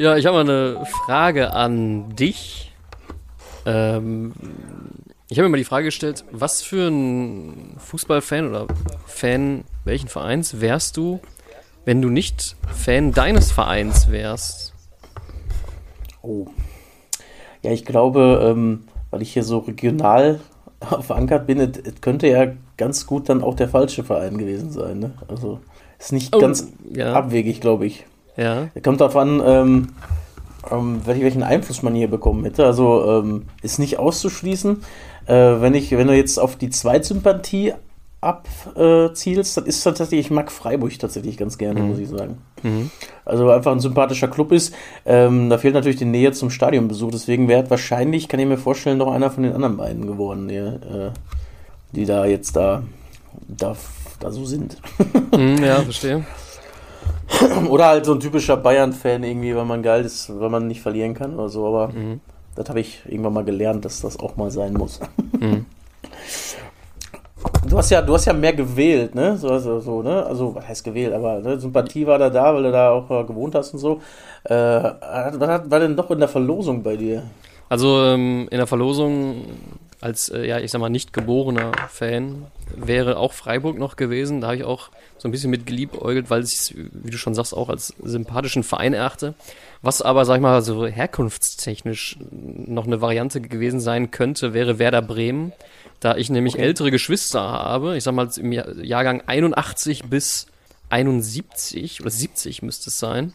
Ja, ich habe mal eine Frage an dich. Ähm, ich habe mir mal die Frage gestellt, was für ein Fußballfan oder Fan welchen Vereins wärst du, wenn du nicht Fan deines Vereins wärst? Oh. Ja, ich glaube, ähm, weil ich hier so regional verankert bin, es, könnte ja ganz gut dann auch der falsche Verein gewesen sein. Ne? Also ist nicht Oh, ganz ja. abwegig, glaube ich. Ja. Kommt darauf an, ähm, ähm, welch- welchen Einfluss man hier bekommen hätte. Also ähm, ist nicht auszuschließen. Äh, wenn, ich, wenn du jetzt auf die Zweitsympathie abzielst, dann ist tatsächlich, ich mag Freiburg tatsächlich ganz gerne, muss ich sagen. Mhm. Also einfach ein sympathischer Club ist. Ähm, da fehlt natürlich die Nähe zum Stadionbesuch. Deswegen wäre wahrscheinlich, kann ich mir vorstellen, noch einer von den anderen beiden geworden, die, äh, die da jetzt da, da, da so sind. Hm, ja, verstehe. Oder halt so ein typischer Bayern-Fan irgendwie, weil man geil ist, weil man nicht verlieren kann oder so. Aber Mhm. das habe ich irgendwann mal gelernt, dass das auch mal sein muss. Mhm. Du hast ja, du hast ja mehr gewählt, ne? So, so, so ne? Also, was heißt gewählt? Aber ne? Sympathie war da da, weil du da auch äh, gewohnt hast und so. Äh, was hat, war denn doch in der Verlosung bei dir? Also ähm, in der Verlosung als, äh, ja, ich sag mal, nicht geborener Fan wäre auch Freiburg noch gewesen. Da habe ich auch so ein bisschen mit geliebäugelt, weil ich es, wie du schon sagst, auch als sympathischen Verein erachte. Was aber, sag ich mal, so herkunftstechnisch noch eine Variante gewesen sein könnte, wäre Werder Bremen. Da ich nämlich Okay. ältere Geschwister habe, ich sag mal im Jahr- Jahrgang 81 bis 71 oder 70 müsste es sein.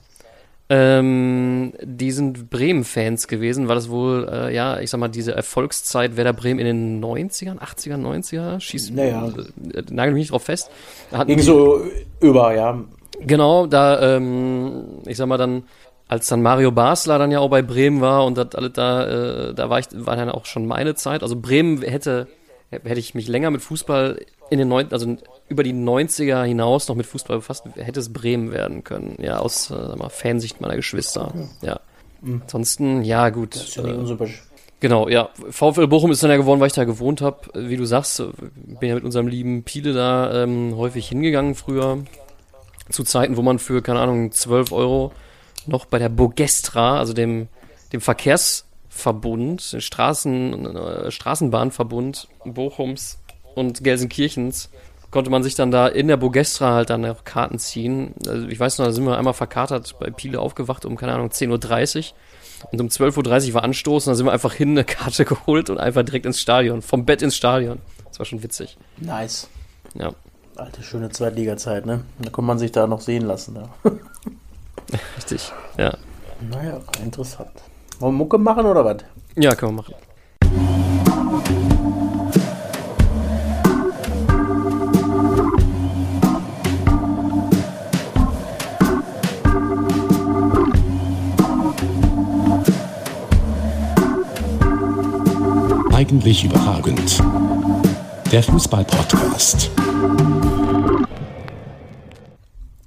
Ähm, die sind Bremen-Fans gewesen, weil das wohl, äh, ja, ich sag mal, diese Erfolgszeit Werder Bremen in den 90ern, 80er, 90er, schießt, Naja. äh, nagel mich nicht drauf fest. Die- so über, ja. Genau, da, ähm, ich sag mal dann, als dann Mario Basler dann ja auch bei Bremen war und das alles da, äh, da war ich, war dann auch schon meine Zeit. Also Bremen hätte, hätte ich mich länger mit Fußball in den neun, also über die 90er hinaus noch mit Fußball befasst, hätte es Bremen werden können. Ja, aus, äh, mal, Fansicht meiner Geschwister. Ja. Ansonsten, ja, gut. Ist ja nicht äh, unsympathisch. Genau, ja. VfL Bochum ist dann ja geworden, weil ich da gewohnt habe. Wie du sagst, äh, bin ja mit unserem lieben Piele da ähm, häufig hingegangen früher. Zu Zeiten, wo man für, keine Ahnung, 12 Euro noch bei der Bogestra, also dem, dem Den Straßen, äh, Straßenbahnverbund Bochums und Gelsenkirchens, konnte man sich dann da in der Bogestra halt dann auch Karten ziehen. Also ich weiß noch, da sind wir einmal verkatert bei Piele aufgewacht um, keine Ahnung, 10.30 Uhr. Und um 12.30 Uhr war Anstoß und dann sind wir einfach hin eine Karte geholt und einfach direkt ins Stadion. Vom Bett ins Stadion. Das war schon witzig. Nice. Ja. Alte, schöne Zweitliga-Zeit, ne? Da konnte man sich da noch sehen lassen. Ja. Richtig. Ja. Naja, interessant. Wollen wir Mucke machen oder was? Ja, können wir machen. Eigentlich überragend. Der Fußball-Podcast.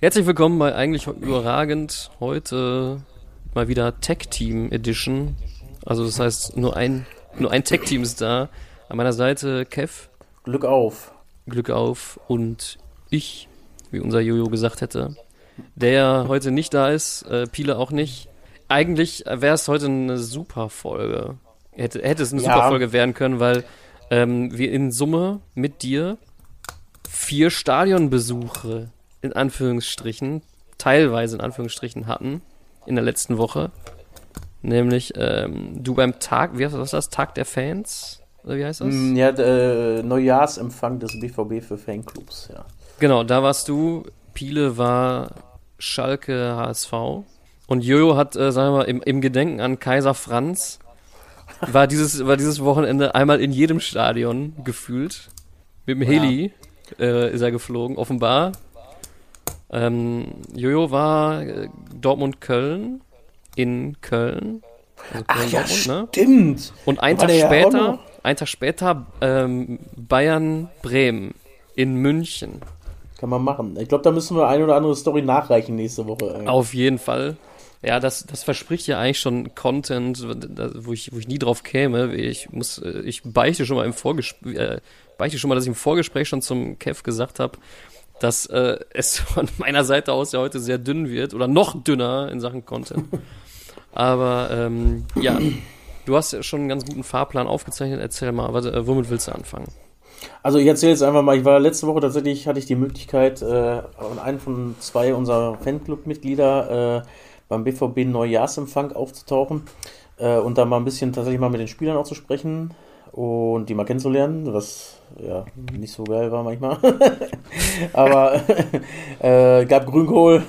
Herzlich willkommen bei Eigentlich überragend. Heute mal wieder Tech Team Edition. Also das heißt, nur ein, nur ein Tech Team ist da. An meiner Seite Kev, Glück auf. Glück auf und ich, wie unser Jojo gesagt hätte, der heute nicht da ist, äh, Pile auch nicht. Eigentlich wäre es heute eine super Folge. Hätte, hätte es eine Ja. super Folge werden können, weil ähm, wir in Summe mit dir vier Stadionbesuche in Anführungsstrichen, teilweise in Anführungsstrichen hatten in der letzten Woche. Nämlich ähm, du beim Tag, wie heißt das, was das? Tag der Fans? Oder wie heißt das? Mm, Ja, äh, Neujahrsempfang des BVB für Fanclubs, ja. Genau, da warst du. Piele war Schalke HSV. Und Jojo hat, äh, sagen wir mal, im, im Gedenken an Kaiser Franz war dieses, war dieses Wochenende einmal in jedem Stadion gefühlt. Mit dem Heli äh, ist er geflogen, offenbar. Ähm, Jojo war äh, Dortmund-Köln in Köln. Also Ach ja, Köln-Dortmund, ne? stimmt. Und einen Tag ja später, einen Tag später ähm, Bayern-Bremen in München. Kann man machen. Ich glaube, da müssen wir eine oder andere Story nachreichen nächste Woche. ey. Auf jeden Fall. Ja, das, das verspricht ja eigentlich schon Content, wo ich, wo ich nie drauf käme. Ich muss, äh, ich beichte schon mal im Vorgespräch, äh, beichte schon mal, dass ich im Vorgespräch schon zum Kev gesagt habe, dass äh, es von meiner Seite aus ja heute sehr dünn wird oder noch dünner in Sachen Content. Aber ähm, ja, du hast ja schon einen ganz guten Fahrplan aufgezeichnet. Erzähl mal, was, äh, womit willst du anfangen? Also ich erzähle jetzt einfach mal, ich war letzte Woche tatsächlich, hatte ich die Möglichkeit, äh, einen von zwei unserer Fanclub-Mitglieder äh, beim BVB Neujahrsempfang aufzutauchen äh, und da mal ein bisschen tatsächlich mal mit den Spielern auch zu sprechen und die mal kennenzulernen, was ja nicht so geil war manchmal. Aber äh, gab Grünkohl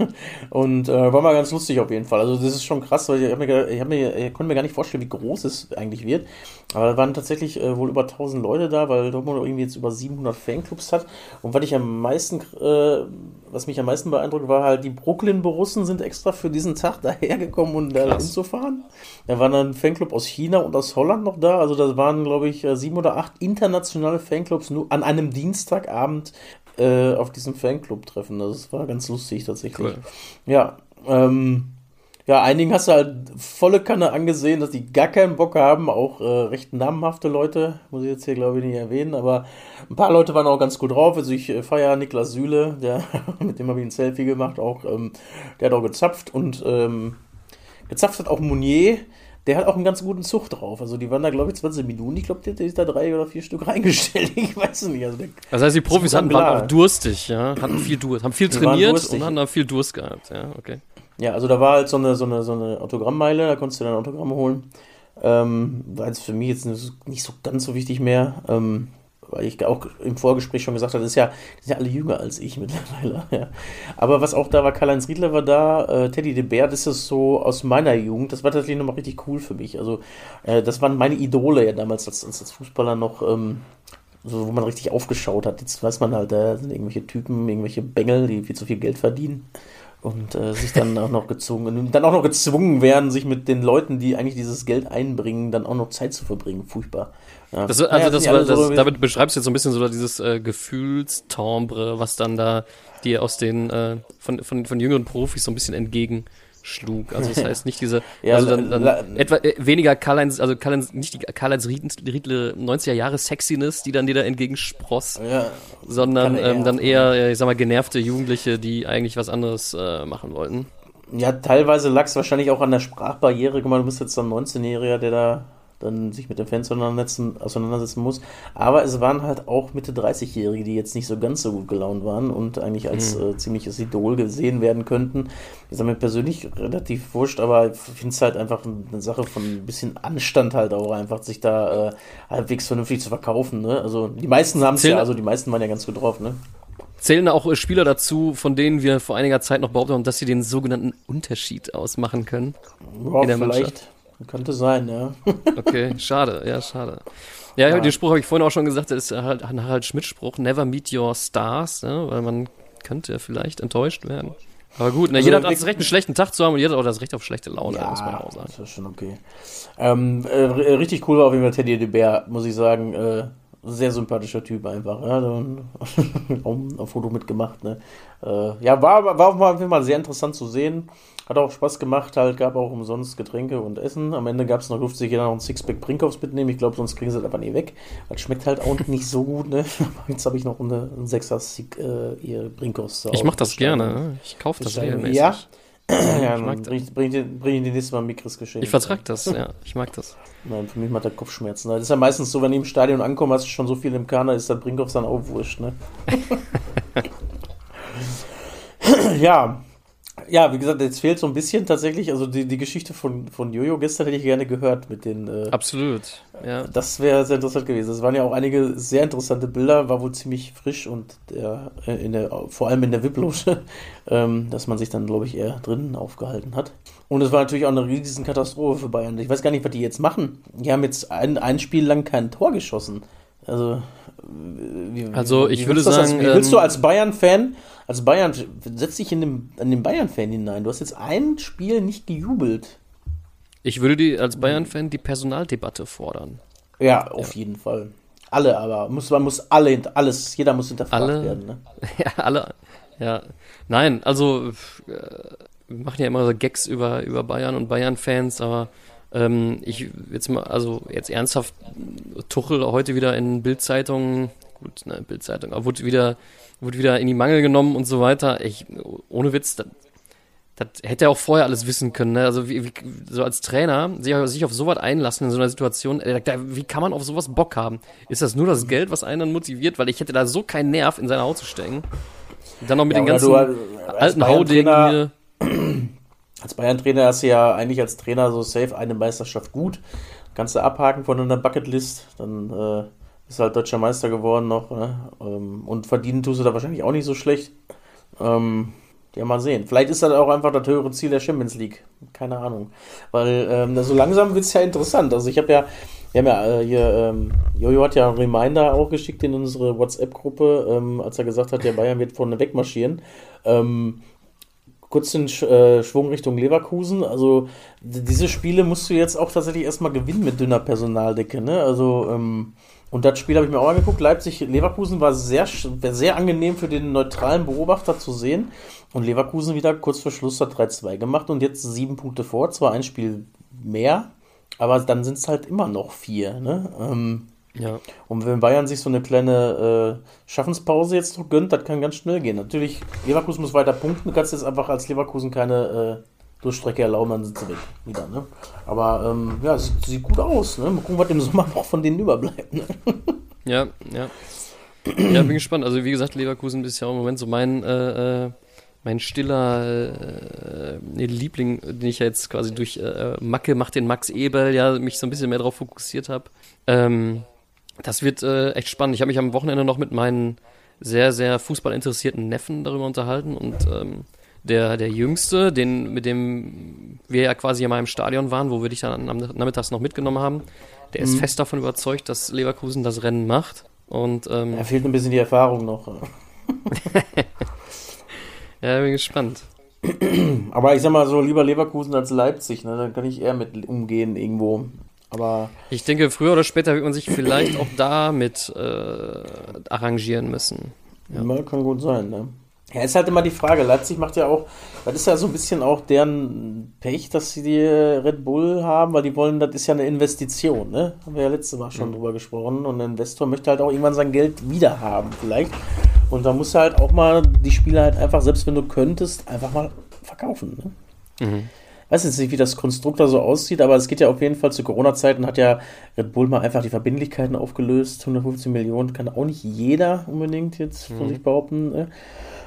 und äh, war mal ganz lustig auf jeden Fall. Also das ist schon krass, weil ich, hab mir, ich, hab mir, ich konnte mir gar nicht vorstellen, wie groß es eigentlich wird. Aber da waren tatsächlich äh, wohl über 1000 Leute da, weil Dortmund irgendwie jetzt über 700 Fanclubs hat. Und was ich am meisten, äh, was mich am meisten beeindruckt, war halt, die Brooklyn-Borussen sind extra für diesen Tag dahergekommen, um da hinzufahren. Da waren dann ein Fanclub aus China und aus Holland noch da. Also das waren, glaube ich, äh, sieben oder acht internationale Fanclubs nur an einem Dienstagabend äh, auf diesem Fanclub-Treffen. Das war ganz lustig tatsächlich. Cool. Ja, ähm, ja, einigen hast du halt volle Kanne angesehen, dass die gar keinen Bock haben, auch äh, recht namhafte Leute, muss ich jetzt hier glaube ich nicht erwähnen, aber ein paar Leute waren auch ganz gut drauf. Also ich äh, feiere Niklas Süle, der, mit dem habe ich ein Selfie gemacht, auch, ähm, der hat auch gezapft und ähm, gezapft hat auch Mounier, der hat auch einen ganz guten Zug drauf. Also die waren da, glaube ich, 20 Minuten. Ich glaube, der, der ist da drei oder vier Stück reingestellt. Ich weiß es nicht. Also das heißt, die Profis hatten, waren auch durstig, ja. Hatten viel Durst, haben viel trainiert und hatten da viel Durst gehabt, ja, okay. Ja, also da war halt so eine, so eine, so eine Autogrammmeile, da konntest du dann Autogramme holen. Ähm, war jetzt für mich jetzt nicht so ganz so wichtig mehr, ähm, weil ich auch im Vorgespräch schon gesagt habe, das ist ja, sind ja alle jünger als ich mittlerweile. Ja. Aber was auch da war, Karl-Heinz Riedler war da, äh, Teddy de Bär, das ist so aus meiner Jugend, das war tatsächlich nochmal richtig cool für mich. Also äh, das waren meine Idole ja damals als, als Fußballer noch, ähm, so, wo man richtig aufgeschaut hat. Jetzt weiß man halt, da sind irgendwelche Typen, irgendwelche Bengel, die viel zu viel Geld verdienen und äh, sich dann auch noch gezwungen, dann auch noch gezwungen werden, sich mit den Leuten, die eigentlich dieses Geld einbringen, dann auch noch Zeit zu verbringen. Furchtbar. Ja. Das, also das, das, so damit beschreibst du jetzt so ein bisschen so dieses äh, Gefühlstembre, was dann da dir aus den äh, von, von, von jüngeren Profis so ein bisschen entgegen schlug. Also das heißt nicht diese, ja, also dann, dann etwa äh, weniger Karl-Heinz, also Karl-Heinz, nicht die Karl-Heinz Riedle 90er Jahre Sexiness, die dann dir da entgegenspross, ja, sondern ähm, dann eher, ich sag mal, genervte Jugendliche, die eigentlich was anderes äh, machen wollten. Ja, teilweise lag es wahrscheinlich auch an der Sprachbarriere. Guck mal, du bist jetzt so ein 19-Jähriger, der da dann sich mit den Fans auseinandersetzen, auseinandersetzen muss. Aber es waren halt auch Mitte 30-Jährige, die jetzt nicht so ganz so gut gelaunt waren und eigentlich als mhm. äh, ziemliches Idol gesehen werden könnten. Ist mir persönlich relativ wurscht, aber ich finde es halt einfach eine Sache von ein bisschen Anstand halt auch einfach, sich da äh, halbwegs vernünftig zu verkaufen. Ne? Also die meisten haben es ja, also die meisten waren ja ganz gut drauf. Ne? Zählen auch Spieler dazu, von denen wir vor einiger Zeit noch behauptet haben, dass sie den sogenannten Unterschied ausmachen können? Ja, in der vielleicht. Mannschaft? Könnte sein, ja. okay, schade, ja, schade. Ja, ja. den Spruch habe ich vorhin auch schon gesagt, das ist halt ein Harald Schmidt-Spruch, never meet your stars, ne? weil man könnte vielleicht enttäuscht werden. Aber gut, ne, also, jeder hat das Recht, einen schlechten Tag zu haben und jeder hat auch das Recht auf schlechte Laune, ja, muss man auch sagen. Das ist schon okay. Ähm, äh, richtig cool war auf jeden Fall Teddy de Bär, muss ich sagen. Äh, sehr sympathischer Typ einfach. Ja, dann auch ein Foto mitgemacht. Ne? Äh, ja, war, war auf jeden Fall sehr interessant zu sehen. Hat auch Spaß gemacht, halt, gab auch umsonst Getränke und Essen. Am Ende gab es noch, durfte sich jeder noch ein Sixpack Brinkhoffs mitnehmen. Ich glaube, sonst kriegen sie das einfach nie weg. Das schmeckt halt auch nicht so gut, ne? Jetzt habe ich noch eine, einen Sechser äh, Brinkhoffs Ich mache das gerne, ne? Ich kaufe das regelmäßig. Ja, ja, dann bring, bring, bring, bring die nächste Mal ein Mikros Geschenk. Ich vertrag das, ja. Ich mag das. Nein, für mich macht der Kopfschmerzen. Das ist ja meistens so, wenn ich im Stadion ankomme, hast du schon so viel im Kader, ist der Brinkhoff dann auch wurscht, ne? ja, ja, wie gesagt, jetzt fehlt so ein bisschen tatsächlich, also die, die Geschichte von, von Jojo gestern hätte ich gerne gehört mit den. Äh, Absolut, ja. Das wäre sehr interessant gewesen. Es waren ja auch einige sehr interessante Bilder, war wohl ziemlich frisch und der, äh, in der, vor allem in der VIP-Loge, ähm, dass man sich dann, glaube ich, eher drinnen aufgehalten hat. Und es war natürlich auch eine riesen Katastrophe für Bayern. Ich weiß gar nicht, was die jetzt machen. Die haben jetzt ein, ein Spiel lang kein Tor geschossen. Also, wie, also ich würde sagen, als, wie willst du ähm, als Bayern-Fan als Bayern, setz dich in den, in den Bayern-Fan hinein. Du hast jetzt ein Spiel nicht gejubelt. Ich würde die, als Bayern-Fan die Personaldebatte fordern. Ja, auf ja. jeden Fall. Alle, aber muss, man muss alle, alles, jeder muss hinterfragt alle, werden. Ne? Ja, alle. Ja, nein, also äh, wir machen ja immer so Gags über, über Bayern und Bayern-Fans, aber ähm, ich jetzt mal, also jetzt ernsthaft, Tuchel heute wieder in Bildzeitungen, gut, ne, Bildzeitung, aber wurde wieder wurde wieder in die Mangel genommen und so weiter. Ich, ohne Witz, das hätte er auch vorher alles wissen können. Ne? Also wie, wie, so als Trainer sich, sich auf sowas einlassen in so einer Situation, äh, da, wie kann man auf sowas Bock haben? Ist das nur das Geld, was einen dann motiviert? Weil ich hätte da so keinen Nerv, in seine Haut zu stecken. Dann noch mit Ja, den ganzen du alten Haudegen hier. Als Bayern-Trainer hast du ja eigentlich als Trainer so safe eine Meisterschaft gut. Kannst du abhaken von deiner Bucketlist. Dann äh, bist du halt deutscher Meister geworden noch. Ne? Ähm, und verdienen tust du da wahrscheinlich auch nicht so schlecht. Ähm, ja, mal sehen. Vielleicht ist das auch einfach das höhere Ziel der Champions League. Keine Ahnung. Weil ähm, so langsam wird es ja interessant. Also ich habe ja, wir haben ja äh, hier, ähm, Jojo hat ja einen Reminder auch geschickt in unsere WhatsApp-Gruppe, ähm, als er gesagt hat, der Bayern wird vorne wegmarschieren. Ähm, kurz den äh, Schwung Richtung Leverkusen. Also diese Spiele musst du jetzt auch tatsächlich erstmal gewinnen mit dünner Personaldecke. Ne? Also ähm, und das Spiel habe ich mir auch angeguckt. Leipzig-Leverkusen war sehr, sehr angenehm für den neutralen Beobachter zu sehen. Und Leverkusen wieder kurz vor Schluss hat 3-2 gemacht und jetzt sieben Punkte vor. Zwar ein Spiel mehr, aber dann sind es halt immer noch vier. Ne? Ähm, Ja. und wenn Bayern sich so eine kleine äh, Schaffenspause jetzt noch gönnt, das kann ganz schnell gehen. Natürlich, Leverkusen muss weiter punkten. Du kannst jetzt einfach als Leverkusen keine äh, Durchstrecke erlauben, dann sind sie weg. Wieder, ne? Aber ähm, ja, sieht, sieht gut aus. Ne? Mal gucken, was im Sommer noch von denen überbleibt. Ne? Ja, ja. Ja, bin gespannt. Also wie gesagt, Leverkusen ist ja auch im Moment so mein, äh, äh, mein stiller äh, nee, Liebling, den ich ja jetzt quasi durch äh, Macke macht den Max Eberl ja mich so ein bisschen mehr darauf fokussiert habe. Ähm, das wird äh, echt spannend. Ich habe mich am Wochenende noch mit meinen sehr, sehr fußballinteressierten Neffen darüber unterhalten und ähm, der, der Jüngste, den, mit dem wir ja quasi in meinem Stadion waren, wo wir dich dann am Nachmittags noch mitgenommen haben, der ist fest davon überzeugt, dass Leverkusen das Rennen macht. Und ähm, Da fehlt ein bisschen die Erfahrung noch. ja, bin gespannt. Aber ich sag mal so, lieber Leverkusen als Leipzig. Ne? Dann kann ich eher mit umgehen irgendwo. Aber Ich denke, früher oder später wird man sich vielleicht auch damit äh, arrangieren müssen. Ja. Ja. kann gut sein, ne? Ja, ist halt immer die Frage. Leipzig macht ja auch, das ist ja so ein bisschen auch deren Pech, dass sie die Red Bull haben, weil die wollen, das ist ja eine Investition, ne? Haben wir ja letztes Mal schon drüber gesprochen. Und ein Investor möchte halt auch irgendwann sein Geld wieder haben, vielleicht. Und da musst du halt auch mal die Spieler halt einfach, selbst wenn du könntest, einfach mal verkaufen, ne? Mhm. Weiß jetzt nicht, wie das Konstrukt da so aussieht, aber es geht ja auf jeden Fall zu Corona-Zeiten, hat ja Red Bull mal einfach die Verbindlichkeiten aufgelöst. 115 Millionen kann auch nicht jeder unbedingt jetzt von sich behaupten. Ne?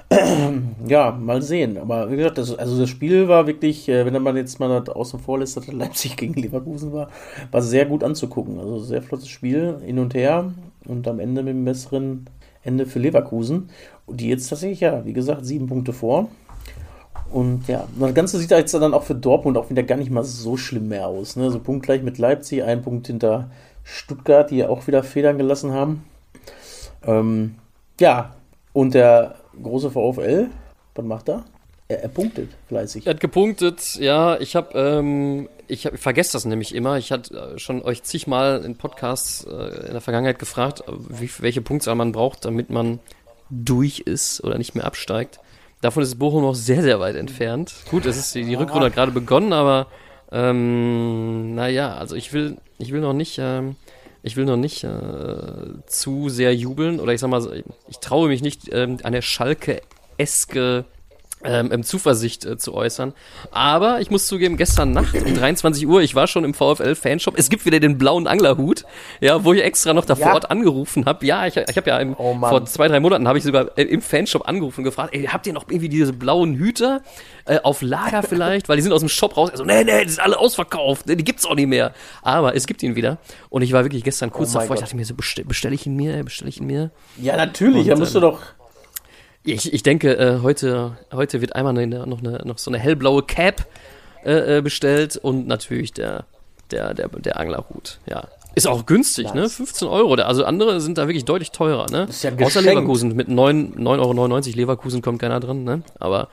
Ja, mal sehen. Aber wie gesagt, das, also das Spiel war wirklich, äh, wenn man jetzt mal das außen vor lässt, dass das Leipzig gegen Leverkusen war, war sehr gut anzugucken. Also sehr flottes Spiel, hin und her und am Ende mit einem besseren Ende für Leverkusen. Und die jetzt tatsächlich, ja, wie gesagt, sieben Punkte vor. Und ja, das Ganze sieht jetzt dann auch für Dortmund auch wieder gar nicht mal so schlimm mehr aus. Ne? So punktgleich mit Leipzig, ein Punkt hinter Stuttgart, die ja auch wieder Federn gelassen haben. Ähm, ja, und der große VfL, was macht er? Er, er punktet fleißig. Er hat gepunktet, ja, ich habe, ähm, ich, hab, ich vergesse das nämlich immer. Ich hatte äh, schon euch zigmal in Podcasts äh, in der Vergangenheit gefragt, äh, wie, welche Punktzahl man braucht, damit man durch ist oder nicht mehr absteigt. Davon ist Bochum noch sehr, sehr weit entfernt. Gut, es ist die, Rückrunde hat gerade begonnen, aber ähm, naja, also ich will, ich will noch nicht, ähm, ich will noch nicht äh, zu sehr jubeln oder ich sag mal, ich, ich traue mich nicht ähm, an der Schalke-eske ähm, Zuversicht äh, zu äußern. Aber ich muss zugeben, gestern Nacht um 23 Uhr, ich war schon im VfL-Fanshop. Es gibt wieder den blauen Anglerhut, ja, wo ich extra noch da vor Ja. Ort angerufen habe. Ja, ich, ich habe ja im, Oh vor zwei, drei Monaten habe ich sogar äh, im Fanshop angerufen und gefragt, ey, habt ihr noch irgendwie diese blauen Hüte äh, auf Lager vielleicht? Weil die sind aus dem Shop raus. Also, nee, nee, die sind alle ausverkauft, die gibt's auch nicht mehr. Aber es gibt ihn wieder. Und ich war wirklich gestern kurz Oh davor, ich dachte mir so, bestelle bestell ich ihn mir, bestelle ich ihn mir? Ja, natürlich, da Und, musst du ähm, doch. Ich, ich denke, äh, heute, heute wird einmal eine, noch, eine, noch so eine hellblaue Cap äh, äh, bestellt und natürlich der, der, der, der Anglerhut. Ja. Ist auch günstig, ne? Nice. 15 Euro. Also andere sind da wirklich deutlich teurer, ne? Ist ja Außer. Leverkusen. Mit 9 9,99 Euro Leverkusen kommt keiner dran, ne? Aber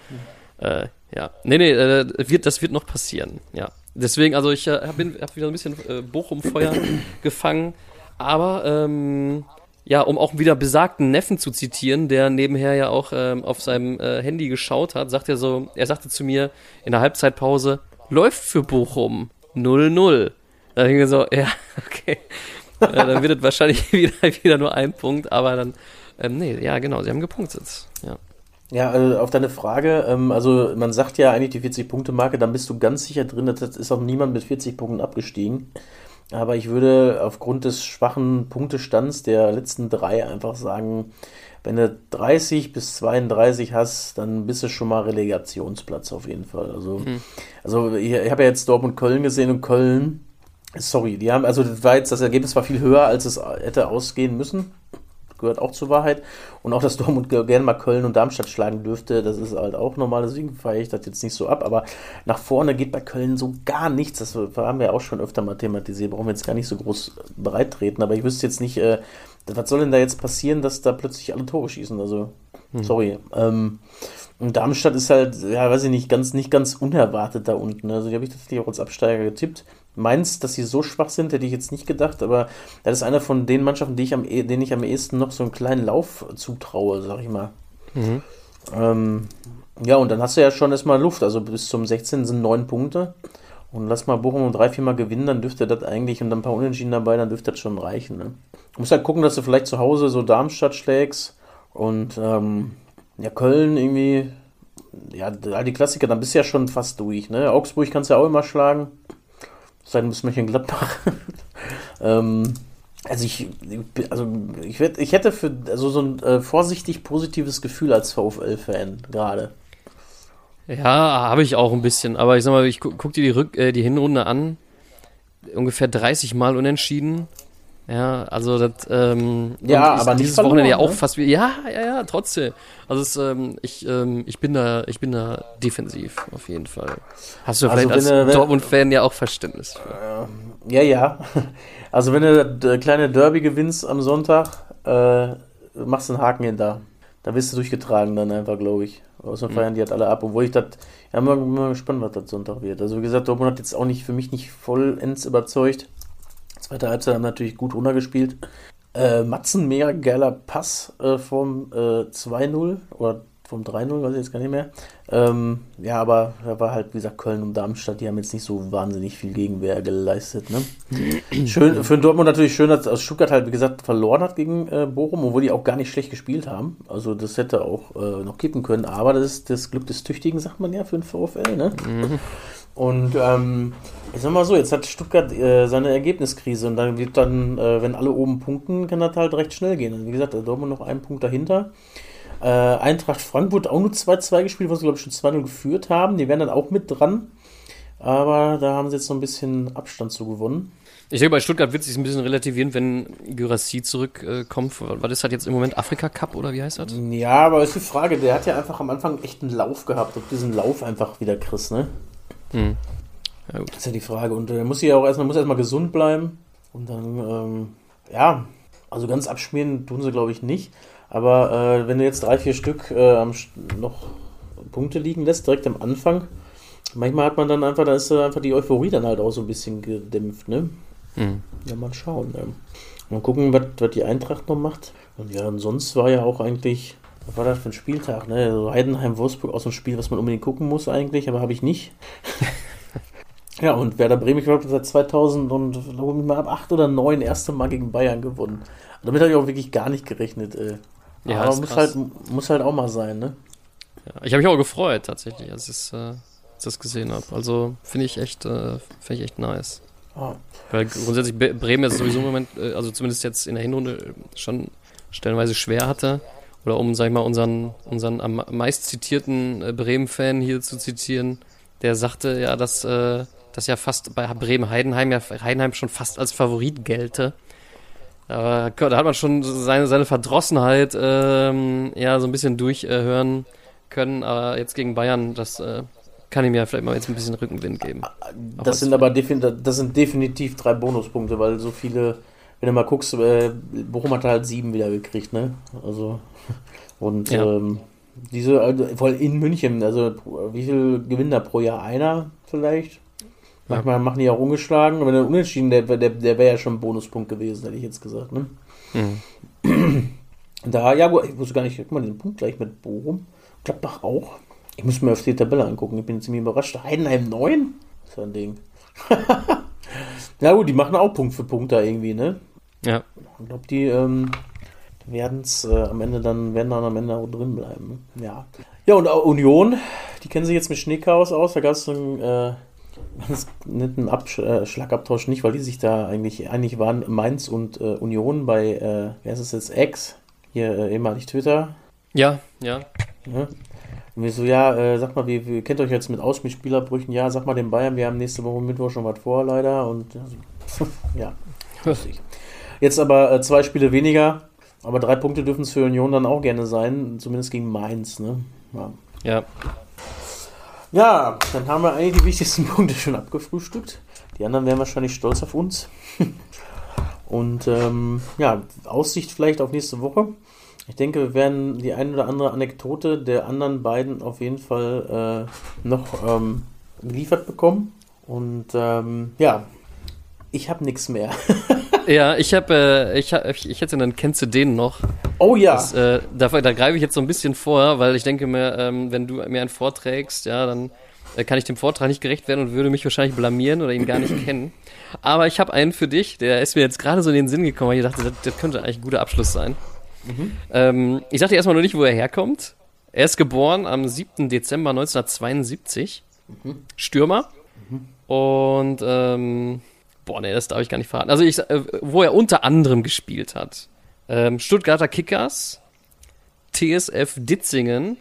äh, ja. Nee, nee, äh, wird, das wird noch passieren, ja. Deswegen, also ich äh, bin, hab wieder ein bisschen äh, Bochum-Feuer gefangen. Aber ähm, ja, um auch wieder besagten Neffen zu zitieren, der nebenher ja auch ähm, auf seinem äh, Handy geschaut hat, sagt er so, er sagte zu mir in der Halbzeitpause, läuft für Bochum 0-0. Da denke ich so, ja, okay. äh, dann wird es wahrscheinlich wieder, wieder nur ein Punkt, aber dann, ähm, nee, ja, genau, sie haben gepunktet. Ja. Ja, also auf deine Frage, ähm, also man sagt ja eigentlich die 40-Punkte-Marke, dann bist du ganz sicher drin, das ist auch niemand mit 40 Punkten abgestiegen. Aber ich würde aufgrund des schwachen Punktestands der letzten drei einfach sagen, wenn du 30 bis 32 hast, dann bist du schon mal Relegationsplatz auf jeden Fall. Also, mhm. also ich, ich habe ja jetzt Dortmund Köln gesehen und Köln, sorry, die haben, also das war jetzt, das Ergebnis war viel höher, als es hätte ausgehen müssen gehört auch zur Wahrheit. Und auch, dass Dortmund gerne mal Köln und Darmstadt schlagen dürfte, das ist halt auch normal. Deswegen feiere ich das jetzt nicht so ab. Aber nach vorne geht bei Köln so gar nichts. Das haben wir auch schon öfter mal thematisiert. Brauchen wir jetzt gar nicht so groß breit treten. Aber ich wüsste jetzt nicht, äh, was soll denn da jetzt passieren, dass da plötzlich alle Tore schießen? Also, hm. sorry. Ähm, und Darmstadt ist halt, ja, weiß ich nicht, ganz, nicht ganz unerwartet da unten. Also, die habe ich tatsächlich auch als Absteiger getippt. Mainz, dass sie so schwach sind, hätte ich jetzt nicht gedacht, aber das ist einer von den Mannschaften, die ich am, e, denen ich am ehesten noch so einen kleinen Lauf zutraue, sag ich mal. Mhm. Ähm, ja, und dann hast du ja schon erstmal Luft. Also bis zum 16 sind neun Punkte. Und lass mal Bochum um drei, vier Mal gewinnen, dann dürfte das eigentlich, und dann ein paar Unentschieden dabei, dann dürfte das schon reichen. Ne? Du musst halt gucken, dass du vielleicht zu Hause so Darmstadt schlägst und ähm, ja, Köln irgendwie, ja, all die Klassiker, dann bist du ja schon fast durch. Ne? Augsburg kannst du ja auch immer schlagen. Sein muss Mönchengladbach. ähm, also ich, also ich, werd, ich hätte für also so ein äh, vorsichtig positives Gefühl als VfL-Fan gerade. Ja, habe ich auch ein bisschen. Aber ich sag mal, ich guck, guck dir die, Rück, äh, die Hinrunde an. Ungefähr 30 Mal unentschieden. Ja, also das ähm, ja, aber dieses verloren, Wochenende ja auch ne? fast wie ja, ja, ja, trotzdem. Also es, ähm, ich, ähm, ich bin da, ich bin da defensiv auf jeden Fall. Hast du vielleicht also als Dortmund-Fan ja auch Verständnis für. Äh, ja, ja. Also wenn du das kleine Derby gewinnst am Sonntag, äh, machst du einen Haken hinter. Da wirst du durchgetragen dann einfach, glaube ich. Außer mhm. feiern die halt alle ab. Obwohl ich das, ja, mal, mal gespannt, was das Sonntag wird. Also wie gesagt, Dortmund hat jetzt auch nicht für mich nicht vollends überzeugt. Zweite Halbzeit haben natürlich gut runtergespielt. Äh, Matzen, mega geiler Pass äh, vom äh, 2-0 oder vom 3-0, weiß ich jetzt gar nicht mehr. Ähm, ja, aber da war halt, wie gesagt, Köln und Darmstadt, die haben jetzt nicht so wahnsinnig viel Gegenwehr geleistet. Ne? schön, für Dortmund natürlich schön, dass Stuttgart halt, wie gesagt, verloren hat gegen äh, Bochum, obwohl die auch gar nicht schlecht gespielt haben. Also das hätte auch äh, noch kippen können, aber das ist das Glück des Tüchtigen, sagt man ja, für den VfL. Ne? Mhm. Und ähm, ich sag mal so, jetzt hat Stuttgart äh, seine Ergebniskrise und dann wird dann, äh, wenn alle oben punkten, kann das halt recht schnell gehen. Wie gesagt, da Dortmund noch einen Punkt dahinter. Äh, Eintracht Frankfurt auch nur 2-2 gespielt, was sie glaube ich schon 2-0 geführt haben. Die wären dann auch mit dran. Aber da haben sie jetzt noch ein bisschen Abstand zu gewonnen. Ich denke, bei Stuttgart wird es sich ein bisschen relativieren, wenn Gyrassi zurückkommt. Äh, Was ist das jetzt im Moment? Afrika Cup oder wie heißt das? Ja, aber ist die Frage, der hat ja einfach am Anfang echt einen Lauf gehabt, ob diesen Lauf einfach wieder kriegst, ne? Hm. Ja. Das ist ja die Frage. Und er äh, muss ja auch erstmal, muss erstmal gesund bleiben. Und dann, ähm, ja, also ganz abschmieren tun sie, glaube ich, nicht. Aber äh, wenn du jetzt drei, vier Stück äh, noch Punkte liegen lässt, direkt am Anfang, manchmal hat man dann einfach, da ist einfach die Euphorie dann halt auch so ein bisschen gedämpft, ne? Mhm. Ja, mal schauen. Ne? Mal gucken, was, was die Eintracht noch macht. Und ja, und sonst war ja auch eigentlich, was war das für ein Spieltag, ne? Also Heidenheim-Wolfsburg aus so ein Spiel, was man unbedingt gucken muss eigentlich, aber habe ich nicht. ja, und Werder Bremen, ich glaube, seit 2000 und glaube ich mal ab 8 oder 9 erste Mal gegen Bayern gewonnen. Und damit habe ich auch wirklich gar nicht gerechnet. Äh. Ja, aber muss halt, muss halt auch mal sein, ne? Ja, ich habe mich auch gefreut, tatsächlich, als ich äh, das gesehen habe. Also finde ich echt, äh, finde ich echt nice. Oh. Weil grundsätzlich Bremen jetzt sowieso im Moment, äh, also zumindest jetzt in der Hinrunde schon stellenweise schwer hatte. Oder um, sag ich mal, unseren, unseren am meist zitierten äh, Bremen-Fan hier zu zitieren, der sagte ja, dass, äh, dass ja fast bei Bremen-Heidenheim ja Heidenheim schon fast als Favorit gelte. Aber da hat man schon seine, seine Verdrossenheit ähm, ja so ein bisschen durchhören äh, können. Aber jetzt gegen Bayern, das äh, kann ihm ja vielleicht mal jetzt ein bisschen Rückenwind geben. Das sind aber das sind definitiv drei Bonuspunkte, weil so viele, wenn du mal guckst, äh, Bochum hat halt sieben wieder gekriegt, ne? Also und ja. ähm, diese, also, voll in München, also wie viel gewinnt da pro Jahr einer vielleicht? Manchmal machen die auch ungeschlagen, aber der Unentschieden, der, der, der wäre ja schon ein Bonuspunkt gewesen, hätte ich jetzt gesagt. Ne? Mhm. Da, ja gut, ich wusste gar nicht, guck mal, den Punkt gleich mit Bochum. Gladbach auch. Ich muss mir auf die Tabelle angucken, ich bin ziemlich überrascht. Heidenheim 9? Das ist ja ein Ding. ja gut, die machen auch Punkt für Punkt da irgendwie, ne? Ja. Ich glaube, die, ähm, werden's äh, am Ende dann, werden dann am Ende auch drin bleiben. Ne? Ja. Ja, und Union, die kennen sich jetzt mit Schneechaos aus. Da gab es einen äh, ganz netten Absch äh, Schlagabtausch nicht, weil die sich da eigentlich einig waren, Mainz und äh, Union bei, äh, wer ist es jetzt, X, hier äh, ehemalig Twitter. Ja, ja. Ne? Und wir so, ja, äh, sag mal, wie, wie kennt euch jetzt mit Ausspielspielerbrüchen? Ja, sag mal den Bayern, wir haben nächste Woche Mittwoch schon was vor, leider. Und also, ja, lustig. Jetzt aber äh, zwei Spiele weniger, aber drei Punkte dürfen es für Union dann auch gerne sein, zumindest gegen Mainz, ne? Ja. Ja. Ja, dann haben wir eigentlich die wichtigsten Punkte schon abgefrühstückt. Die anderen wären wahrscheinlich stolz auf uns. Und ähm, ja, Aussicht vielleicht auf nächste Woche. Ich denke, wir werden die ein oder andere Anekdote der anderen beiden auf jeden Fall äh, noch ähm, geliefert bekommen. Und ähm, ja, ich habe nichts mehr. Ja, ich habe, äh, ich, hab, ich, hätte dann kennst du den noch. Oh ja. Das, äh, da, da greife ich jetzt so ein bisschen vor, weil ich denke mir, ähm, wenn du mir einen vorträgst, ja, dann äh, kann ich dem Vortrag nicht gerecht werden und würde mich wahrscheinlich blamieren oder ihn gar nicht kennen. Aber ich habe einen für dich, der ist mir jetzt gerade so in den Sinn gekommen, weil ich dachte, das, das könnte eigentlich ein guter Abschluss sein. Ähm, ich sagte erstmal nur nicht, wo er herkommt. Er ist geboren am 7. Dezember 1972. Stürmer. Und, ähm, boah, nee, das darf ich gar nicht verraten. Also, ich, äh, wo er unter anderem gespielt hat. Ähm, Stuttgarter Kickers, TSF Ditzingen,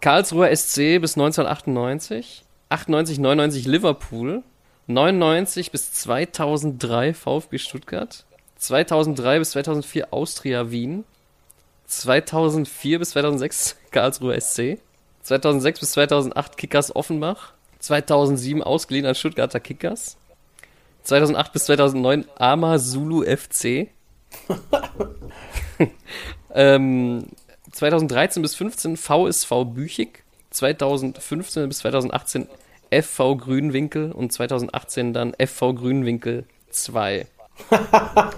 Karlsruher SC bis 1998, 98, 99 Liverpool, 99 bis 2003 VfB Stuttgart, 2003 bis 2004 Austria Wien, 2004 bis 2006 Karlsruher SC, 2006 bis 2008 Kickers Offenbach, 2007 ausgeliehen an Stuttgarter Kickers, 2008 bis 2009 Ama Zulu FC, ähm, 2013 bis 15 VSV Büchig, 2015 bis 2018 FV Grünwinkel und 2018 dann FV Grünwinkel 2.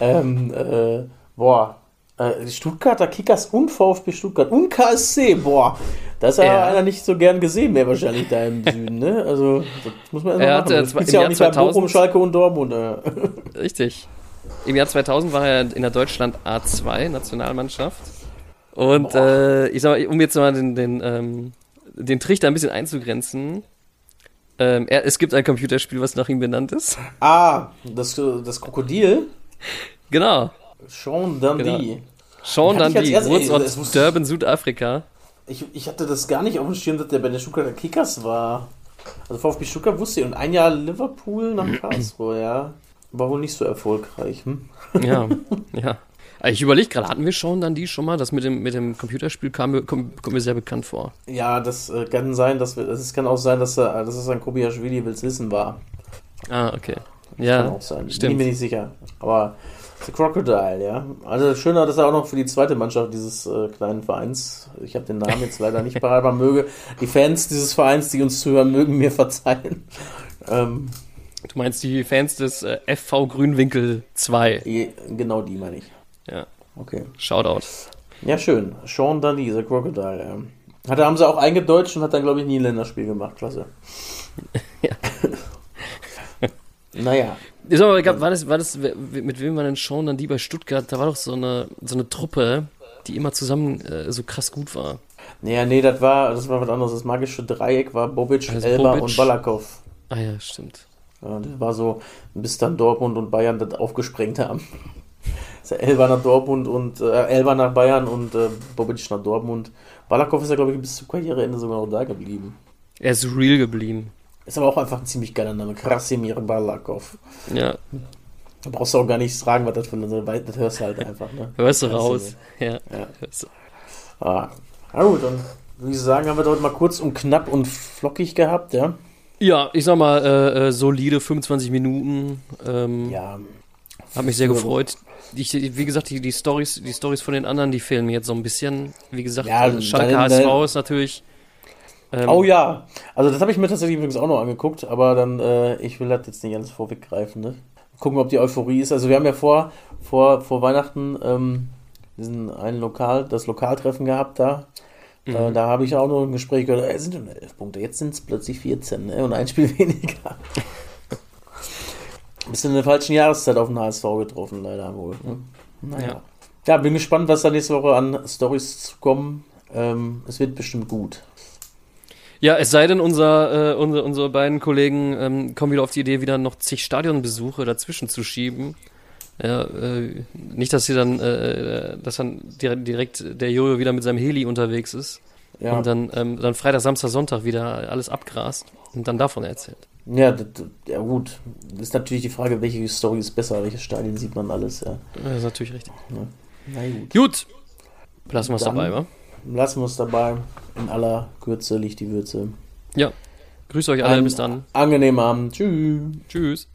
Ähm, äh, boah. Äh, Stuttgarter Kickers und VfB Stuttgart und KSC, boah. Das ist ja, einer nicht so gern gesehen mehr wahrscheinlich da im Süden, ne? Also, das muss man Er erstmal hat, machen. äh, Das ja auch Jahr nicht bei 2000 Bochum, Schalke und Dortmund. Äh. Richtig. Im Jahr 2000 war er in der Deutschland A2 Nationalmannschaft. Und äh, ich sag mal, um jetzt mal den, den, ähm, den Trichter ein bisschen einzugrenzen, ähm, er, es gibt ein Computerspiel, was nach ihm benannt ist. Ah, das, das Krokodil. Genau. Sean Dundee. Sean ich als Dundee, wusste ich- Durban, Südafrika. Ich, ich hatte das gar nicht auf dem Schirm, dass der bei den Stuttgarter Kickers war. Also VfB Stuttgart wusste ich. Und ein Jahr Liverpool nach Karlsruhe, ja. War wohl nicht so erfolgreich. Hm? Ja, ja. Aber Ich überlege gerade, hatten wir Sean Dundee schon mal? Das mit dem, mit dem Computerspiel kam, mir- kommt, kommt mir sehr bekannt vor. Ja, das äh, kann sein, dass wir, das kann auch sein, dass, er, dass es ein Kobiaschwili will's wissen war. Ah, okay. Kann Ja, auch sein. Bin stimmt. mir nicht sicher. Aber The Crocodile, ja. Also schöner, dass er auch noch für die zweite Mannschaft dieses äh, kleinen Vereins, ich habe den Namen jetzt leider nicht parat, man möge die Fans dieses Vereins, die uns zuhören, mögen mir verzeihen. Ähm, Du meinst die Fans des äh, FV Grünwinkel 2. je- genau die meine ich. Ja, Okay. Shoutout. Ja, schön. Sean Dundee, The Crocodile, ja. Hat, haben sie auch eingedeutscht und hat dann, glaube ich, nie ein Länderspiel gemacht. Klasse. Ja. naja. Ich sag mal, gab- war das, war das, mit wem war denn Sean Dundee bei Stuttgart? Da war doch so eine, so eine Truppe, die immer zusammen äh, so krass gut war. Naja, nee, das war, das war was anderes. Das magische Dreieck war Bobic, Also Elba Bobic. und Balakov. Ah ja, stimmt. Ja, das war so, bis dann Dortmund und Bayern das aufgesprengt haben. Ja Elba nach Dortmund und äh, Elba nach Bayern und äh, Bobic nach Dortmund. Balakov ist ja, glaube ich, bis zum Karriereende sogar noch da geblieben. Er ist real geblieben. Ist aber auch einfach ein ziemlich geiler Name. Krasimir Balakov. Ja, Da brauchst du auch gar nicht fragen, was das für eine Weit, das hörst du halt einfach, ne? hörst du raus. Ja. Ja. Hörst du. Ah. Na gut, dann würde ich sagen, haben wir heute mal kurz und knapp und flockig gehabt, ja? Ja, ich sag mal, äh, äh, solide 25 Minuten. Ähm, Ja. Hat mich sehr gefreut. Ich, wie gesagt, die, die Stories, die Stories von den anderen, die fehlen mir jetzt so ein bisschen. Wie gesagt, Ja, äh, Schalke deine- HSV ist natürlich. Ähm, Oh ja, also das habe ich mir tatsächlich übrigens auch noch angeguckt, aber dann, äh, ich will das jetzt nicht alles vorweggreifen, ne? Gucken, ob die Euphorie ist. Also wir haben ja vor, vor, vor Weihnachten ähm, diesen einen Lokal, das Lokaltreffen gehabt da. Äh, da habe ich auch noch ein Gespräch gehört, es sind schon 11 Punkte, jetzt sind es plötzlich 14 ne? und ein Spiel weniger. Bist in der falschen Jahreszeit auf den HSV getroffen, leider wohl. Ne? Naja. Ja. Ja. bin gespannt, was da nächste Woche an Stories kommen. Ähm, es wird bestimmt gut. Ja, es sei denn, unser, äh, unsere, unsere beiden Kollegen ähm, kommen wieder auf die Idee, wieder noch zig Stadionbesuche dazwischen zu schieben. Ja, äh, nicht, dass sie dann, äh, dass dann direkt, direkt der Jojo wieder mit seinem Heli unterwegs ist Ja, und dann, ähm, dann Freitag, Samstag, Sonntag wieder alles abgrast und dann davon erzählt. Ja, d- d- ja gut. Das ist natürlich die Frage, welche Story ist besser, welche Stadien sieht man alles, ja. Das ist natürlich richtig. Na gut. Gut, lassen wir es dabei, wa? Lassen wir es dabei. In aller Kürze liegt die Würze. Ja. Grüß euch alle, Einen bis dann. Angenehmen Abend. Tschüss. Tschüss.